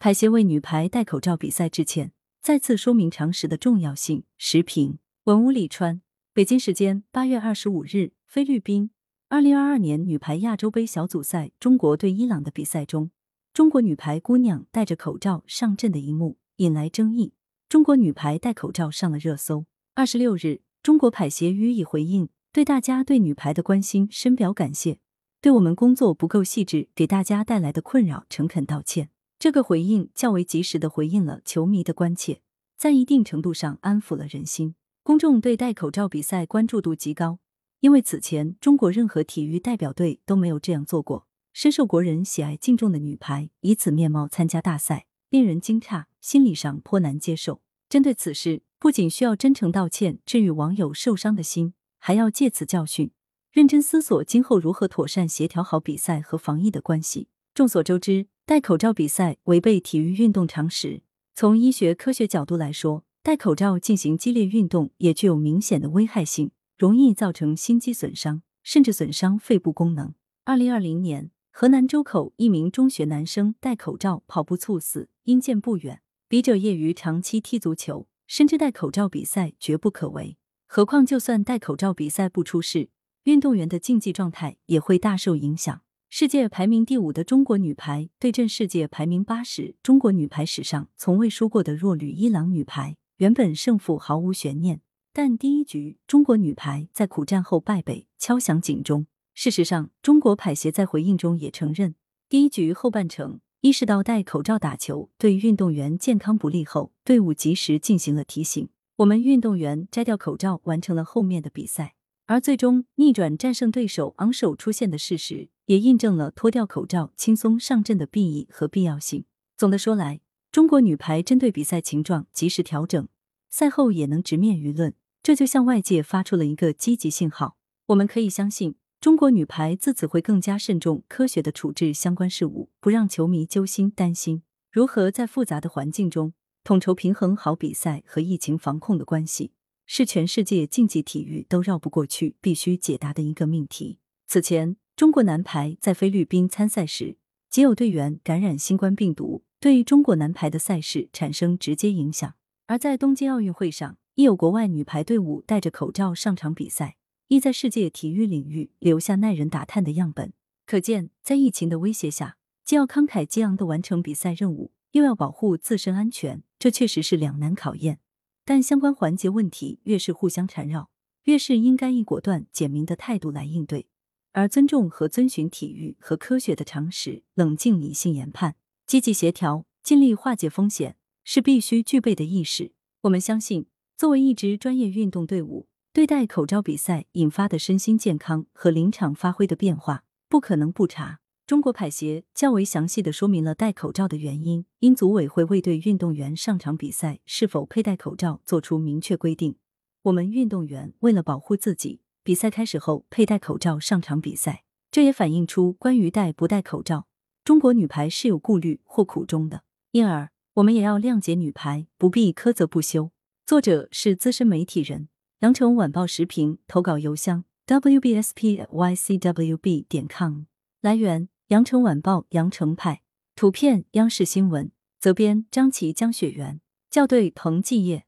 排协为女排戴口罩比赛致歉，再次说明常识的重要性。时评：文武里川。北京时间八月二十五日，菲律宾二零二二年女排亚洲杯小组赛中国对伊朗的比赛中，中国女排姑娘戴着口罩上阵的一幕引来争议。中国女排戴口罩上了热搜。二十六日，中国排协予以回应，对大家对女排的关心深表感谢，对我们工作不够细致给大家带来的困扰诚恳道歉。这个回应较为及时的回应了球迷的关切，在一定程度上安抚了人心。公众对戴口罩比赛关注度极高，因为此前中国任何体育代表队都没有这样做过。深受国人喜爱敬重的女排以此面貌参加大赛，令人惊诧，心理上颇难接受。针对此事，不仅需要真诚道歉，治愈网友受伤的心，还要借此教训，认真思索今后如何妥善协调好比赛和防疫的关系。众所周知，戴口罩比赛违背体育运动常识。从医学科学角度来说，戴口罩进行激烈运动也具有明显的危害性，容易造成心肌损伤，甚至损伤肺部功能。二零二零年，河南周口一名中学男生戴口罩跑步猝死，因见不远。笔者业余长期踢足球，深知戴口罩比赛绝不可为。何况就算戴口罩比赛不出事，运动员的竞技状态也会大受影响。世界排名第五的中国女排对阵世界排名八十、中国女排史上从未输过的弱旅伊朗女排，原本胜负毫无悬念，但第一局中国女排在苦战后败北，敲响警钟。事实上，中国排协在回应中也承认，第一局后半程。意识到戴口罩打球对运动员健康不利后，队伍及时进行了提醒。我们运动员摘掉口罩，完成了后面的比赛，而最终逆转战胜对手、昂首出现的事实，也印证了脱掉口罩轻松上阵的裨益和必要性。总的说来，中国女排针对比赛情状及时调整，赛后也能直面舆论，这就向外界发出了一个积极信号。我们可以相信。中国女排自此会更加慎重、科学的处置相关事务，不让球迷揪心担心。如何在复杂的环境中统筹平衡好比赛和疫情防控的关系，是全世界竞技体育都绕不过去、必须解答的一个命题。此前，中国男排在菲律宾参赛时，仅有队员感染新冠病毒，对中国男排的赛事产生直接影响；而在东京奥运会上，亦有国外女排队伍戴着口罩上场比赛。亦在世界体育领域留下耐人打探的样本。可见，在疫情的威胁下，既要慷慨激昂的完成比赛任务，又要保护自身安全，这确实是两难考验。但相关环节问题越是互相缠绕，越是应该以果断简明的态度来应对。而尊重和遵循体育和科学的常识，冷静理性研判，积极协调，尽力化解风险，是必须具备的意识。我们相信，作为一支专业运动队伍。对待口罩比赛引发的身心健康和临场发挥的变化，不可能不查。中国排协较为详细的说明了戴口罩的原因，因组委会未对运动员上场比赛是否佩戴口罩作出明确规定。我们运动员为了保护自己，比赛开始后佩戴口罩上场比赛，这也反映出关于戴不戴口罩，中国女排是有顾虑或苦衷的。因而，我们也要谅解女排，不必苛责不休。作者是资深媒体人。羊城晚报时评投稿邮箱：wbspycwb 点 com。来源：羊城晚报羊城派。图片：央视新闻。责编：张琪、江雪媛。校对：彭继业。